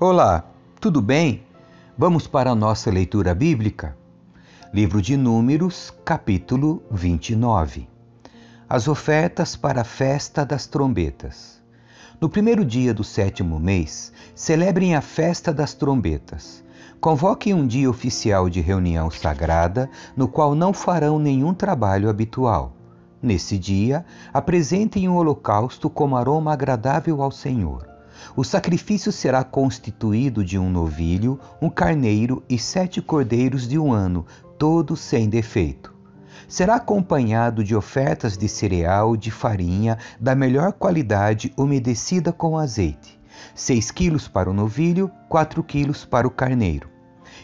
Olá, tudo bem? Vamos para a nossa leitura bíblica? Livro de Números, capítulo 29. As ofertas para a festa das trombetas. No primeiro dia do sétimo mês, celebrem a festa das trombetas. Convoquem um dia oficial de reunião sagrada, no qual não farão nenhum trabalho habitual. Nesse dia, apresentem um holocausto como aroma agradável ao Senhor. O sacrifício será constituído de um novilho, um carneiro e sete cordeiros de um ano, todos sem defeito. Será acompanhado de ofertas de cereal, de farinha, da melhor qualidade, umedecida com azeite. 6 quilos para o novilho, 4 quilos para o carneiro,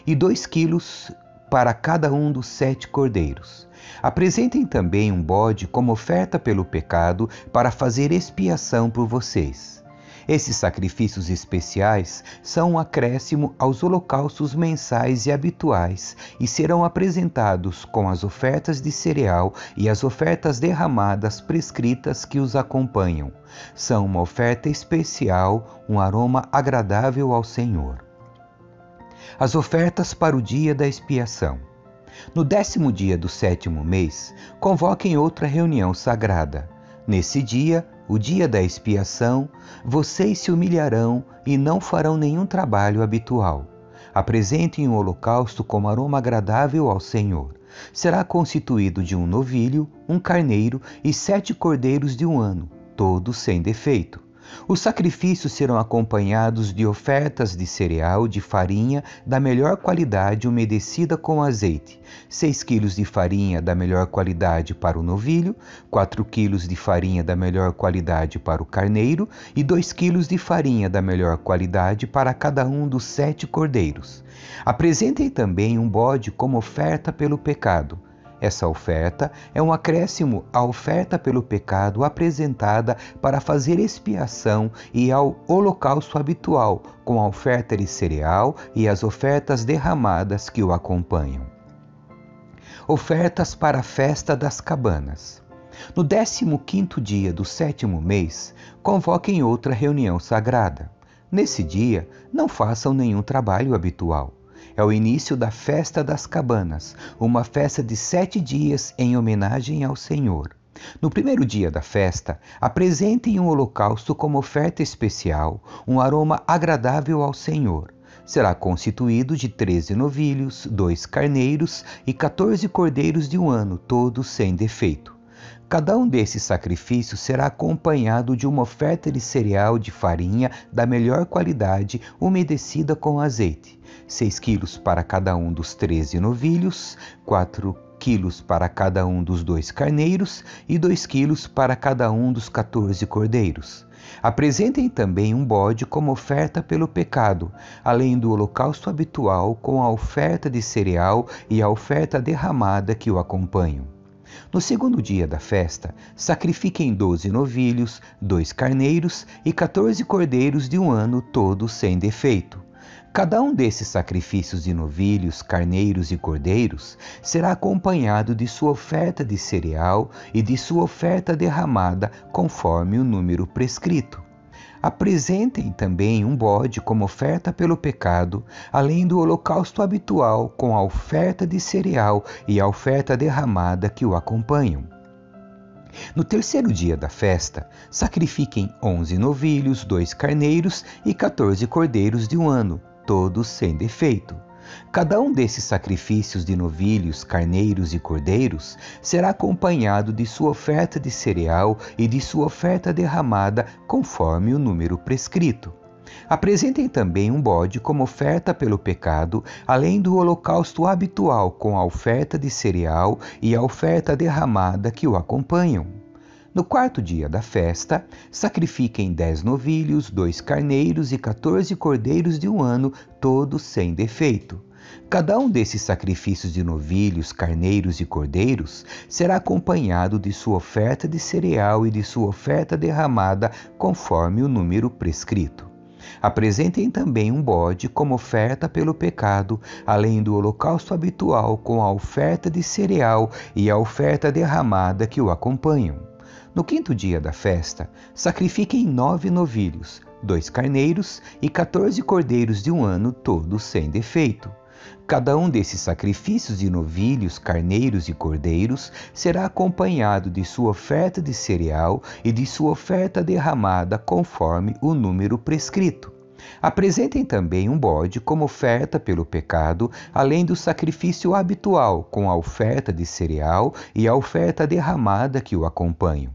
e 2 quilos para cada um dos sete cordeiros. Apresentem também um bode como oferta pelo pecado, para fazer expiação por vocês. Esses sacrifícios especiais são um acréscimo aos holocaustos mensais e habituais e serão apresentados com as ofertas de cereal e as ofertas derramadas prescritas que os acompanham. São uma oferta especial, um aroma agradável ao Senhor. As ofertas para o dia da expiação. No décimo dia do sétimo mês, convoquem outra reunião sagrada. Nesse dia, o dia da expiação, vocês se humilharão e não farão nenhum trabalho habitual. Apresentem um holocausto como aroma agradável ao Senhor. Será constituído de um novilho, um carneiro e sete cordeiros de um ano, todos sem defeito. Os sacrifícios serão acompanhados de ofertas de cereal, de farinha da melhor qualidade umedecida com azeite, 6 quilos de farinha da melhor qualidade para o novilho, 4 quilos de farinha da melhor qualidade para o carneiro e 2 quilos de farinha da melhor qualidade para cada um dos sete cordeiros. Apresentem também um bode como oferta pelo pecado essa oferta é um acréscimo à oferta pelo pecado apresentada para fazer expiação e ao holocausto habitual, com a oferta de cereal e as ofertas derramadas que o acompanham. Ofertas para a festa das cabanas. No décimo quinto dia do sétimo mês, convoquem outra reunião sagrada. Nesse dia, não façam nenhum trabalho habitual é o início da Festa das Cabanas, uma festa de sete dias em homenagem ao Senhor. No primeiro dia da festa, apresentem um holocausto como oferta especial, um aroma agradável ao Senhor. Será constituído de treze novilhos, dois carneiros e quatorze cordeiros de um ano, todos sem defeito. Cada um desses sacrifícios será acompanhado de uma oferta de cereal de farinha da melhor qualidade, umedecida com azeite. 6 quilos para cada um dos treze novilhos, 4 quilos para cada um dos dois carneiros e 2 quilos para cada um dos 14 cordeiros. Apresentem também um bode como oferta pelo pecado, além do holocausto habitual com a oferta de cereal e a oferta derramada que o acompanham. No segundo dia da festa, sacrifiquem doze novilhos, dois carneiros e quatorze cordeiros de um ano, todos sem defeito. Cada um desses sacrifícios de novilhos, carneiros e cordeiros será acompanhado de sua oferta de cereal e de sua oferta derramada, conforme o número prescrito. Apresentem também um bode como oferta pelo pecado, além do holocausto habitual com a oferta de cereal e a oferta derramada que o acompanham. No terceiro dia da festa, sacrifiquem onze novilhos, dois carneiros e quatorze cordeiros de um ano, todos sem defeito. Cada um desses sacrifícios de novilhos, carneiros e cordeiros será acompanhado de sua oferta de cereal e de sua oferta derramada, conforme o número prescrito. Apresentem também um bode como oferta pelo pecado, além do holocausto habitual com a oferta de cereal e a oferta derramada que o acompanham. No quarto dia da festa, sacrifiquem dez novilhos, dois carneiros e quatorze cordeiros de um ano, todos sem defeito. Cada um desses sacrifícios de novilhos, carneiros e cordeiros será acompanhado de sua oferta de cereal e de sua oferta derramada, conforme o número prescrito. Apresentem também um bode como oferta pelo pecado, além do holocausto habitual com a oferta de cereal e a oferta derramada que o acompanham. No quinto dia da festa, sacrifiquem nove novilhos, dois carneiros e quatorze cordeiros de um ano, todos sem defeito. Cada um desses sacrifícios de novilhos, carneiros e cordeiros será acompanhado de sua oferta de cereal e de sua oferta derramada conforme o número prescrito. Apresentem também um bode como oferta pelo pecado, além do sacrifício habitual, com a oferta de cereal e a oferta derramada que o acompanham.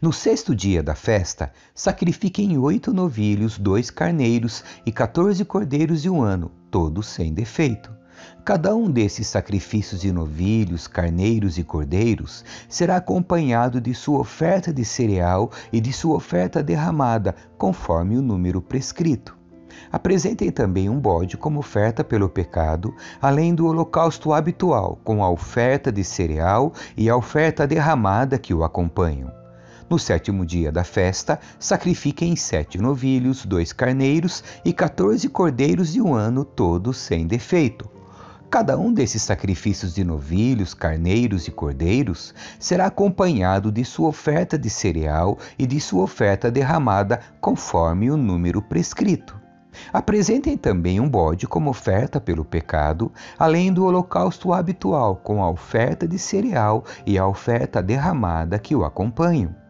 No sexto dia da festa, sacrifiquem oito novilhos, dois carneiros e quatorze cordeiros de um ano, todos sem defeito. Cada um desses sacrifícios de novilhos, carneiros e cordeiros será acompanhado de sua oferta de cereal e de sua oferta derramada, conforme o número prescrito. Apresentem também um bode como oferta pelo pecado, além do holocausto habitual, com a oferta de cereal e a oferta derramada que o acompanham. No sétimo dia da festa, sacrifiquem sete novilhos, dois carneiros e quatorze cordeiros de um ano, todos sem defeito. Cada um desses sacrifícios de novilhos, carneiros e cordeiros será acompanhado de sua oferta de cereal e de sua oferta derramada, conforme o número prescrito. Apresentem também um bode como oferta pelo pecado, além do holocausto habitual, com a oferta de cereal e a oferta derramada que o acompanham.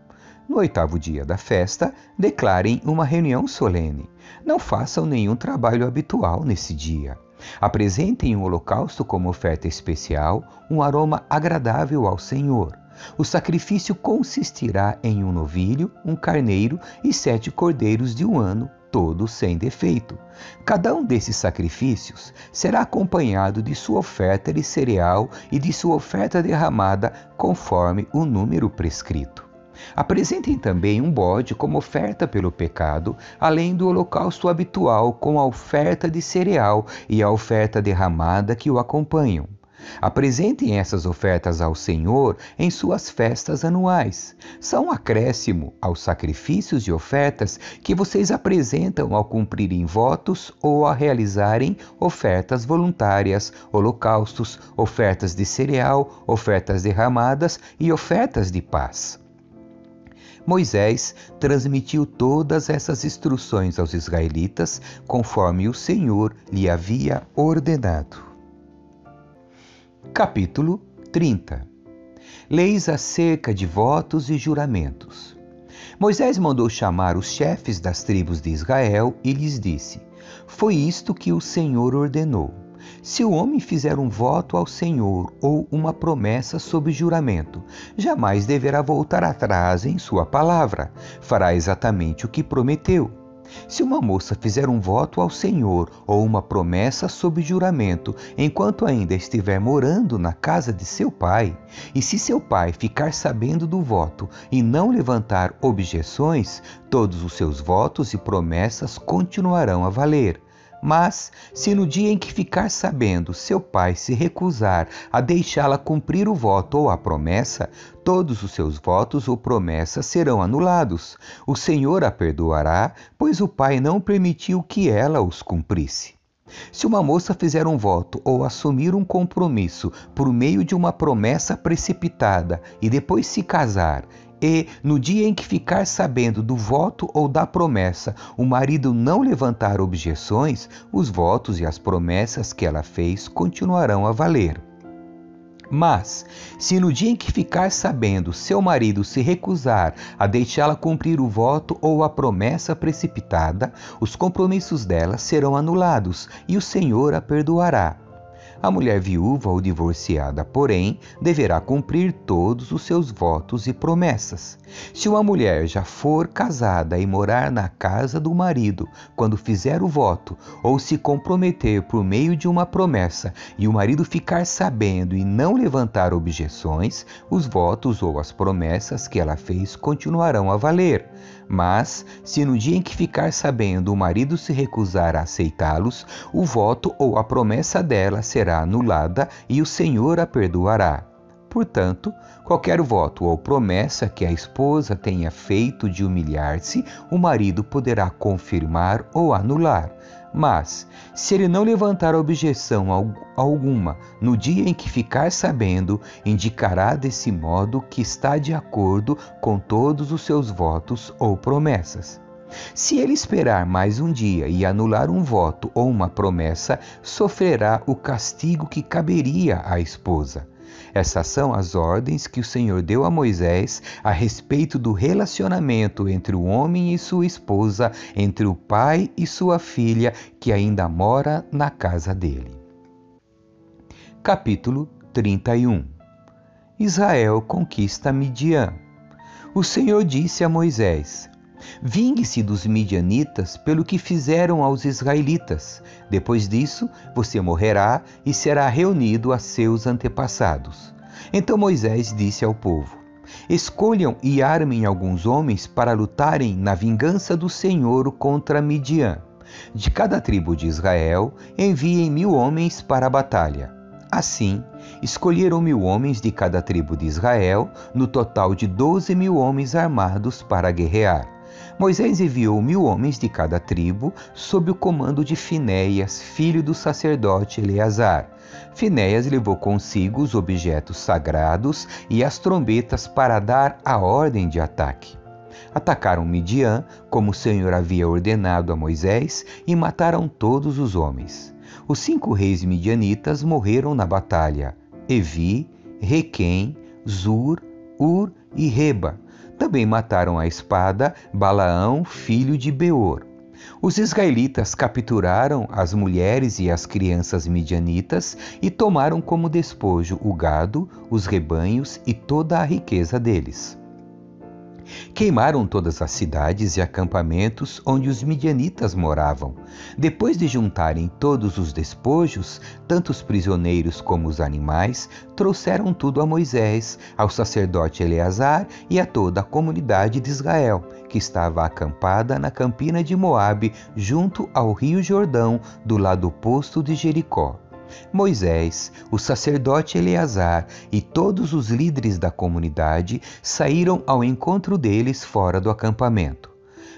No oitavo dia da festa, declarem uma reunião solene. Não façam nenhum trabalho habitual nesse dia. Apresentem um holocausto como oferta especial, um aroma agradável ao Senhor. O sacrifício consistirá em um novilho, um carneiro e sete cordeiros de um ano, todos sem defeito. Cada um desses sacrifícios será acompanhado de sua oferta de cereal e de sua oferta derramada, conforme o número prescrito. Apresentem também um bode como oferta pelo pecado, além do holocausto habitual com a oferta de cereal e a oferta derramada que o acompanham. Apresentem essas ofertas ao Senhor em suas festas anuais. São um acréscimo aos sacrifícios e ofertas que vocês apresentam ao cumprirem votos ou a realizarem ofertas voluntárias, holocaustos, ofertas de cereal, ofertas derramadas e ofertas de paz. Moisés transmitiu todas essas instruções aos israelitas, conforme o Senhor lhe havia ordenado. Capítulo 30 Leis acerca de votos e juramentos. Moisés mandou chamar os chefes das tribos de Israel e lhes disse: Foi isto que o Senhor ordenou se o homem fizer um voto ao Senhor ou uma promessa sob juramento, jamais deverá voltar atrás em sua palavra, fará exatamente o que prometeu. Se uma moça fizer um voto ao Senhor ou uma promessa sob juramento, enquanto ainda estiver morando na casa de seu pai, e se seu pai ficar sabendo do voto e não levantar objeções, todos os seus votos e promessas continuarão a valer. Mas, se no dia em que ficar sabendo seu pai se recusar a deixá-la cumprir o voto ou a promessa, todos os seus votos ou promessas serão anulados. O Senhor a perdoará, pois o pai não permitiu que ela os cumprisse. Se uma moça fizer um voto ou assumir um compromisso por meio de uma promessa precipitada e depois se casar, e, no dia em que ficar sabendo do voto ou da promessa, o marido não levantar objeções, os votos e as promessas que ela fez continuarão a valer. Mas, se no dia em que ficar sabendo seu marido se recusar a deixá-la cumprir o voto ou a promessa precipitada, os compromissos dela serão anulados e o Senhor a perdoará. A mulher viúva ou divorciada, porém, deverá cumprir todos os seus votos e promessas. Se uma mulher já for casada e morar na casa do marido quando fizer o voto, ou se comprometer por meio de uma promessa e o marido ficar sabendo e não levantar objeções, os votos ou as promessas que ela fez continuarão a valer. Mas, se no dia em que ficar sabendo o marido se recusar a aceitá-los, o voto ou a promessa dela será anulada e o Senhor a perdoará. Portanto, qualquer voto ou promessa que a esposa tenha feito de humilhar-se, o marido poderá confirmar ou anular. Mas, se ele não levantar objeção alguma no dia em que ficar sabendo, indicará desse modo que está de acordo com todos os seus votos ou promessas. Se ele esperar mais um dia e anular um voto ou uma promessa, sofrerá o castigo que caberia à esposa. Essas são as ordens que o Senhor deu a Moisés a respeito do relacionamento entre o homem e sua esposa, entre o pai e sua filha, que ainda mora na casa dele. Capítulo 31 Israel conquista Midian. O Senhor disse a Moisés: Vingue-se dos midianitas pelo que fizeram aos israelitas. Depois disso, você morrerá e será reunido a seus antepassados. Então Moisés disse ao povo: Escolham e armem alguns homens para lutarem na vingança do Senhor contra Midian. De cada tribo de Israel, enviem mil homens para a batalha. Assim, escolheram mil homens de cada tribo de Israel, no total de doze mil homens armados para guerrear. Moisés enviou mil homens de cada tribo, sob o comando de Finéias, filho do sacerdote Eleazar. Finéias levou consigo os objetos sagrados e as trombetas para dar a ordem de ataque. Atacaram Midian, como o Senhor havia ordenado a Moisés, e mataram todos os homens. Os cinco reis midianitas morreram na batalha: Evi, Requem, Zur, Ur e Reba também mataram a espada Balaão, filho de Beor. Os israelitas capturaram as mulheres e as crianças midianitas e tomaram como despojo o gado, os rebanhos e toda a riqueza deles. Queimaram todas as cidades e acampamentos onde os midianitas moravam. Depois de juntarem todos os despojos, tanto os prisioneiros como os animais, trouxeram tudo a Moisés, ao sacerdote Eleazar e a toda a comunidade de Israel, que estava acampada na campina de Moabe, junto ao rio Jordão, do lado oposto de Jericó. Moisés, o sacerdote Eleazar e todos os líderes da comunidade saíram ao encontro deles fora do acampamento.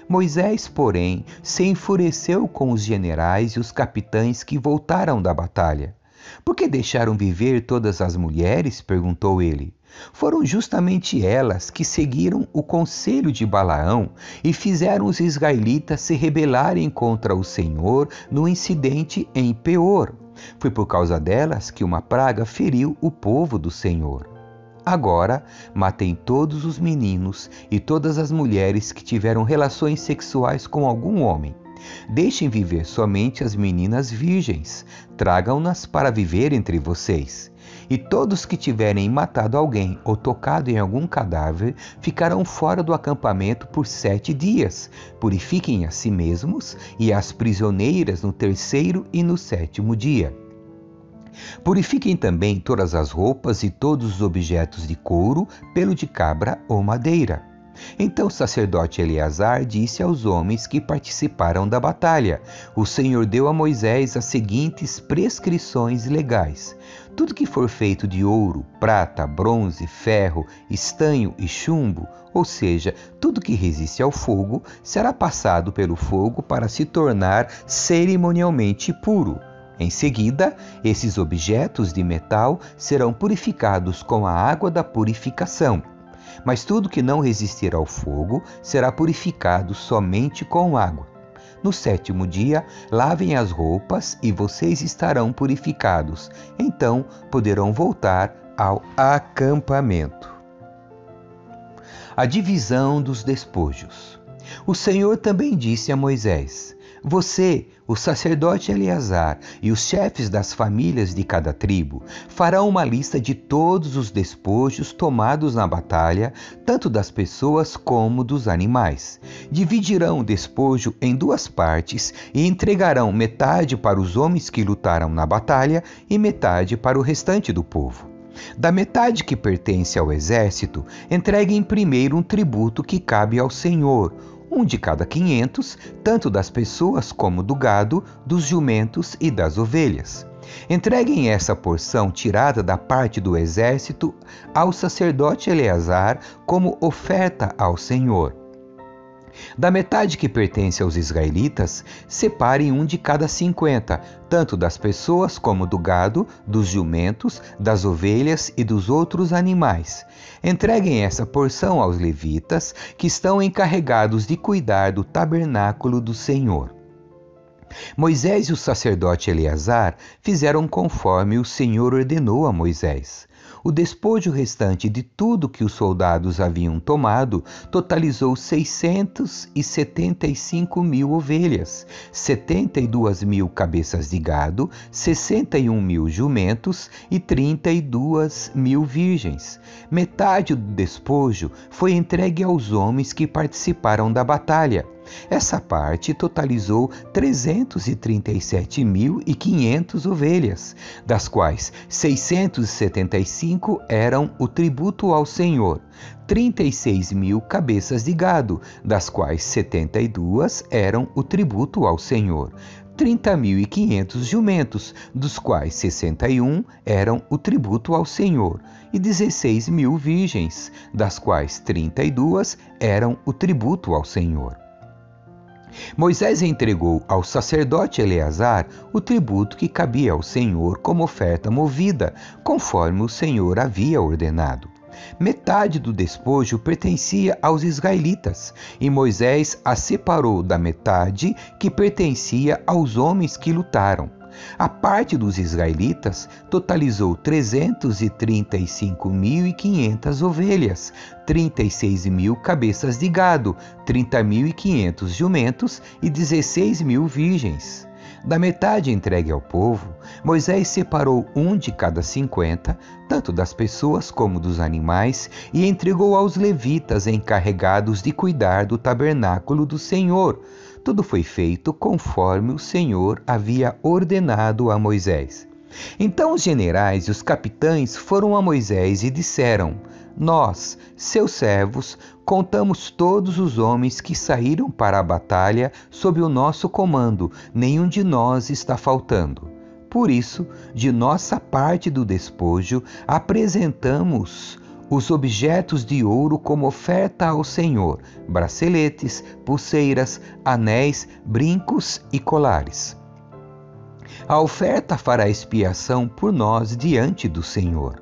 Moisés, porém, se enfureceu com os generais e os capitães que voltaram da batalha. Por que deixaram viver todas as mulheres? perguntou ele. Foram justamente elas que seguiram o conselho de Balaão e fizeram os israelitas se rebelarem contra o Senhor no incidente em Peor. Foi por causa delas que uma praga feriu o povo do Senhor. Agora, matem todos os meninos e todas as mulheres que tiveram relações sexuais com algum homem. Deixem viver somente as meninas virgens, tragam-nas para viver entre vocês. E todos que tiverem matado alguém ou tocado em algum cadáver ficarão fora do acampamento por sete dias. Purifiquem a si mesmos e as prisioneiras no terceiro e no sétimo dia. Purifiquem também todas as roupas e todos os objetos de couro, pelo de cabra ou madeira. Então o sacerdote Eleazar disse aos homens que participaram da batalha: O Senhor deu a Moisés as seguintes prescrições legais: tudo que for feito de ouro, prata, bronze, ferro, estanho e chumbo, ou seja, tudo que resiste ao fogo, será passado pelo fogo para se tornar cerimonialmente puro. Em seguida, esses objetos de metal serão purificados com a água da purificação mas tudo que não resistir ao fogo será purificado somente com água. No sétimo dia, lavem as roupas e vocês estarão purificados. Então poderão voltar ao acampamento. A divisão dos despojos. O Senhor também disse a Moisés: você, o sacerdote Eleazar e os chefes das famílias de cada tribo farão uma lista de todos os despojos tomados na batalha, tanto das pessoas como dos animais. Dividirão o despojo em duas partes e entregarão metade para os homens que lutaram na batalha e metade para o restante do povo. Da metade que pertence ao exército, entreguem primeiro um tributo que cabe ao Senhor um de cada quinhentos, tanto das pessoas como do gado, dos jumentos e das ovelhas. Entreguem essa porção tirada da parte do exército ao sacerdote Eleazar como oferta ao Senhor. Da metade que pertence aos israelitas, separem um de cada cinquenta, tanto das pessoas como do gado, dos jumentos, das ovelhas e dos outros animais. Entreguem essa porção aos levitas, que estão encarregados de cuidar do tabernáculo do Senhor. Moisés e o sacerdote Eleazar fizeram conforme o Senhor ordenou a Moisés. O despojo restante de tudo que os soldados haviam tomado totalizou 675 mil ovelhas, 72 mil cabeças de gado, 61 mil jumentos e 32 mil virgens. Metade do despojo foi entregue aos homens que participaram da batalha essa parte totalizou 337.500 ovelhas, das quais 675 eram o tributo ao Senhor, 36 mil cabeças de gado, das quais 72 eram o tributo ao Senhor. 30.500 jumentos, dos quais 61 eram o tributo ao Senhor, e 16 mil virgens, das quais 32 eram o tributo ao Senhor. Moisés entregou ao sacerdote Eleazar o tributo que cabia ao Senhor como oferta movida, conforme o Senhor havia ordenado. Metade do despojo pertencia aos israelitas, e Moisés a separou da metade que pertencia aos homens que lutaram. A parte dos israelitas totalizou 335.500 ovelhas, 36 mil cabeças de gado, 30.500 jumentos e 16 mil virgens. Da metade entregue ao povo, Moisés separou um de cada cinquenta, tanto das pessoas como dos animais, e entregou aos levitas encarregados de cuidar do tabernáculo do Senhor tudo foi feito conforme o Senhor havia ordenado a Moisés. Então os generais e os capitães foram a Moisés e disseram: Nós, seus servos, contamos todos os homens que saíram para a batalha sob o nosso comando, nenhum de nós está faltando. Por isso, de nossa parte do despojo, apresentamos os objetos de ouro como oferta ao Senhor: braceletes, pulseiras, anéis, brincos e colares. A oferta fará expiação por nós diante do Senhor.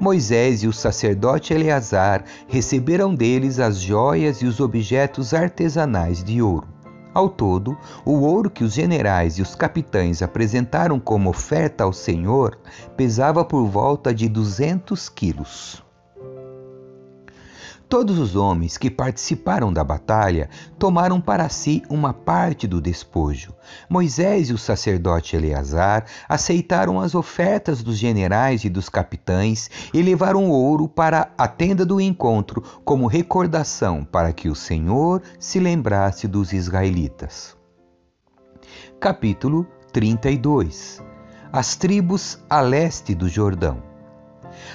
Moisés e o sacerdote Eleazar receberam deles as joias e os objetos artesanais de ouro. Ao todo, o ouro que os generais e os capitães apresentaram como oferta ao Senhor pesava por volta de 200 quilos. Todos os homens que participaram da batalha tomaram para si uma parte do despojo. Moisés e o sacerdote Eleazar aceitaram as ofertas dos generais e dos capitães e levaram ouro para a tenda do encontro como recordação para que o Senhor se lembrasse dos israelitas. Capítulo 32 As tribos a leste do Jordão.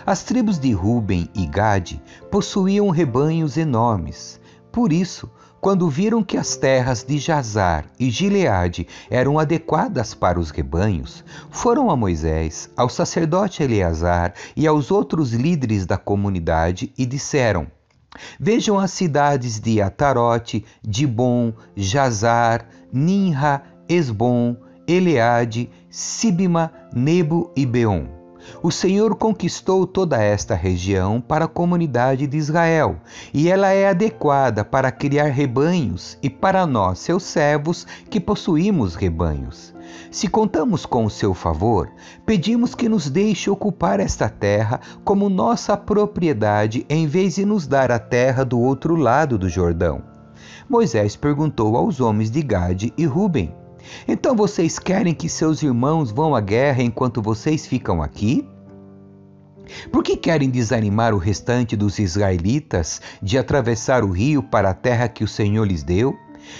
As tribos de Ruben e Gade possuíam rebanhos enormes. Por isso, quando viram que as terras de Jazar e Gileade eram adequadas para os rebanhos, foram a Moisés, ao sacerdote Eleazar e aos outros líderes da comunidade e disseram: Vejam as cidades de Atarote, Dibon, Jazar, Ninra, Esbom, Eleade, Sibima, Nebo e Beon. O Senhor conquistou toda esta região para a comunidade de Israel, e ela é adequada para criar rebanhos e para nós, seus servos, que possuímos rebanhos. Se contamos com o seu favor, pedimos que nos deixe ocupar esta terra como nossa propriedade, em vez de nos dar a terra do outro lado do Jordão. Moisés perguntou aos homens de Gade e Ruben: então vocês querem que seus irmãos vão à guerra enquanto vocês ficam aqui? Por que querem desanimar o restante dos israelitas de atravessar o rio para a terra que o Senhor lhes deu?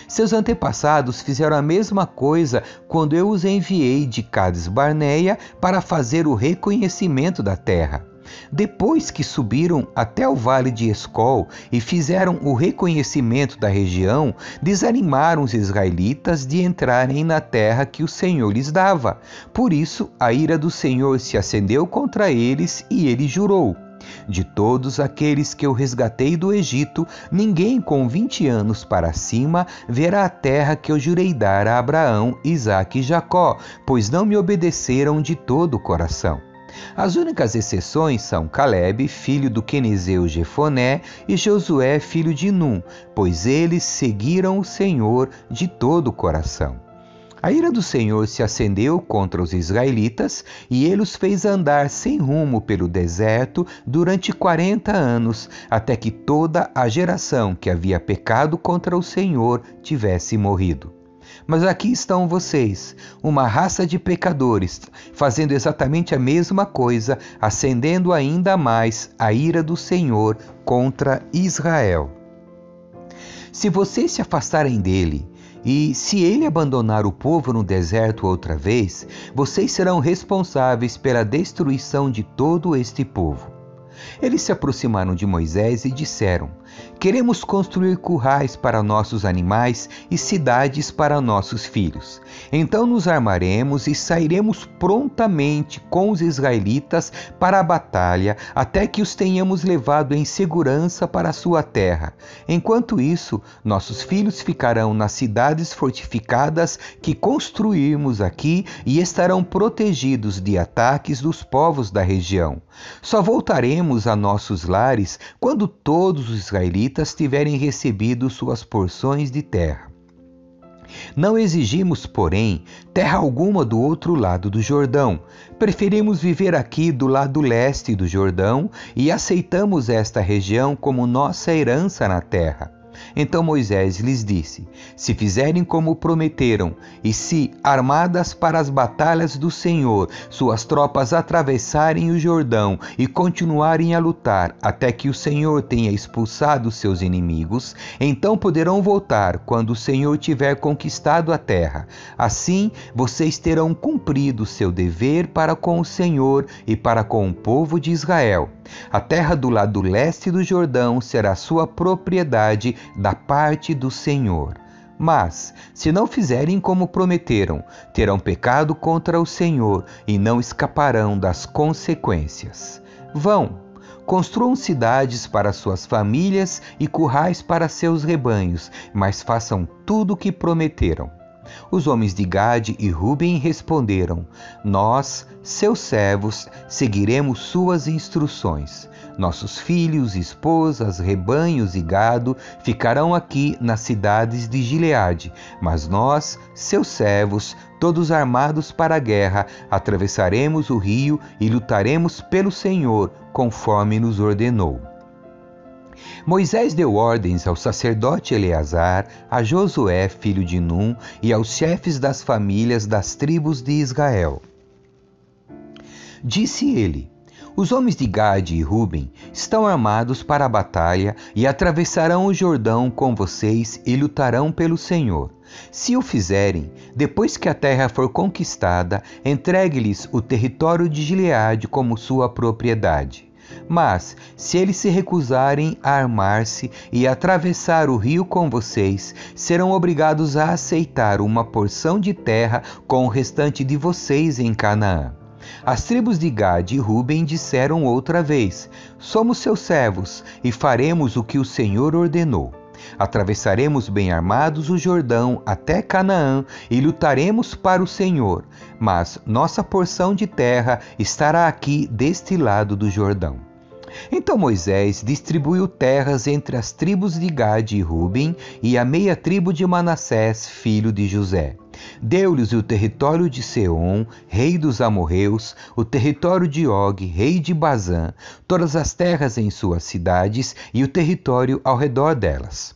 Seus antepassados fizeram a mesma coisa quando eu os enviei de Cades Barneia para fazer o reconhecimento da terra. Depois que subiram até o vale de Escol e fizeram o reconhecimento da região, desanimaram os israelitas de entrarem na terra que o Senhor lhes dava. Por isso, a ira do Senhor se acendeu contra eles e ele jurou: De todos aqueles que eu resgatei do Egito, ninguém com vinte anos para cima verá a terra que eu jurei dar a Abraão, Isaque e Jacó, pois não me obedeceram de todo o coração. As únicas exceções são Caleb, filho do Quenezeu Jefoné, e Josué, filho de Num, pois eles seguiram o Senhor de todo o coração. A ira do Senhor se acendeu contra os israelitas e ele os fez andar sem rumo pelo deserto durante quarenta anos, até que toda a geração que havia pecado contra o Senhor tivesse morrido. Mas aqui estão vocês, uma raça de pecadores, fazendo exatamente a mesma coisa, acendendo ainda mais a ira do Senhor contra Israel. Se vocês se afastarem dele, e se ele abandonar o povo no deserto outra vez, vocês serão responsáveis pela destruição de todo este povo. Eles se aproximaram de Moisés e disseram: Queremos construir currais para nossos animais e cidades para nossos filhos. Então nos armaremos e sairemos prontamente com os israelitas para a batalha, até que os tenhamos levado em segurança para a sua terra. Enquanto isso, nossos filhos ficarão nas cidades fortificadas que construímos aqui e estarão protegidos de ataques dos povos da região. Só voltaremos a nossos lares quando todos os israelitas tiverem recebido suas porções de terra. Não exigimos, porém, terra alguma do outro lado do Jordão. Preferimos viver aqui do lado leste do Jordão e aceitamos esta região como nossa herança na terra. Então Moisés lhes disse: Se fizerem como prometeram, e se, armadas para as batalhas do Senhor, suas tropas atravessarem o Jordão e continuarem a lutar até que o Senhor tenha expulsado seus inimigos, então poderão voltar quando o Senhor tiver conquistado a terra. Assim, vocês terão cumprido seu dever para com o Senhor e para com o povo de Israel. A terra do lado leste do Jordão será sua propriedade da parte do Senhor. Mas, se não fizerem como prometeram, terão pecado contra o Senhor e não escaparão das consequências. Vão, construam cidades para suas famílias e currais para seus rebanhos, mas façam tudo o que prometeram. Os homens de Gade e Ruben responderam: Nós, seus servos, seguiremos suas instruções. Nossos filhos, esposas, rebanhos e gado ficarão aqui nas cidades de Gileade, mas nós, seus servos, todos armados para a guerra, atravessaremos o rio e lutaremos pelo Senhor, conforme nos ordenou. Moisés deu ordens ao sacerdote Eleazar, a Josué, filho de Num, e aos chefes das famílias das tribos de Israel. Disse ele: Os homens de Gade e Ruben estão armados para a batalha e atravessarão o Jordão com vocês e lutarão pelo Senhor. Se o fizerem, depois que a terra for conquistada, entregue-lhes o território de Gileade como sua propriedade. Mas, se eles se recusarem a armar-se e atravessar o rio com vocês, serão obrigados a aceitar uma porção de terra com o restante de vocês em Canaã. As tribos de Gad e Ruben disseram outra vez: Somos seus servos e faremos o que o Senhor ordenou. Atravessaremos bem armados o Jordão até Canaã e lutaremos para o Senhor, mas nossa porção de terra estará aqui deste lado do Jordão. Então Moisés distribuiu terras entre as tribos de Gade e Ruben e a meia tribo de Manassés, filho de José. Deu-lhes o território de Seom, rei dos amorreus, o território de Og, rei de Bazã, todas as terras em suas cidades e o território ao redor delas.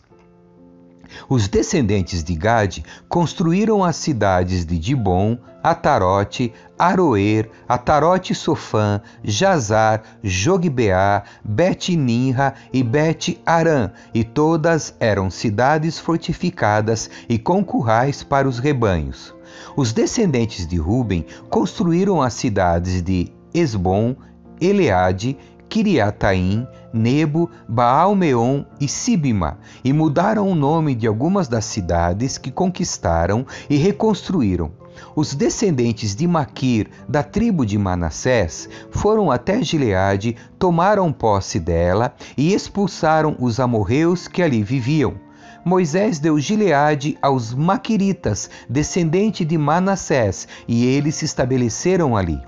Os descendentes de Gade construíram as cidades de Dibon, Atarote, Aroer, Atarote Sofã, Jazar, Jogbeá, Bet-Ninra e Bet-Arã, e todas eram cidades fortificadas e com currais para os rebanhos. Os descendentes de Ruben construíram as cidades de Esbom, Eleade, Kiriataim, Nebo, Baal-Meon e Sibima, e mudaram o nome de algumas das cidades que conquistaram e reconstruíram. Os descendentes de Maquir, da tribo de Manassés, foram até Gileade, tomaram posse dela e expulsaram os amorreus que ali viviam. Moisés deu Gileade aos Maquiritas, descendente de Manassés, e eles se estabeleceram ali.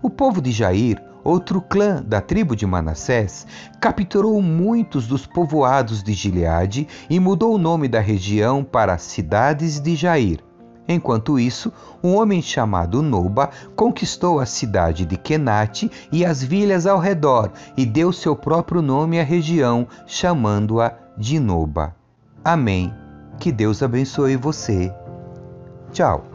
O povo de Jair, outro clã da tribo de Manassés, capturou muitos dos povoados de Gileade e mudou o nome da região para Cidades de Jair. Enquanto isso, um homem chamado Noba conquistou a cidade de Kenate e as vilhas ao redor e deu seu próprio nome à região, chamando-a de Noba. Amém. Que Deus abençoe você. Tchau.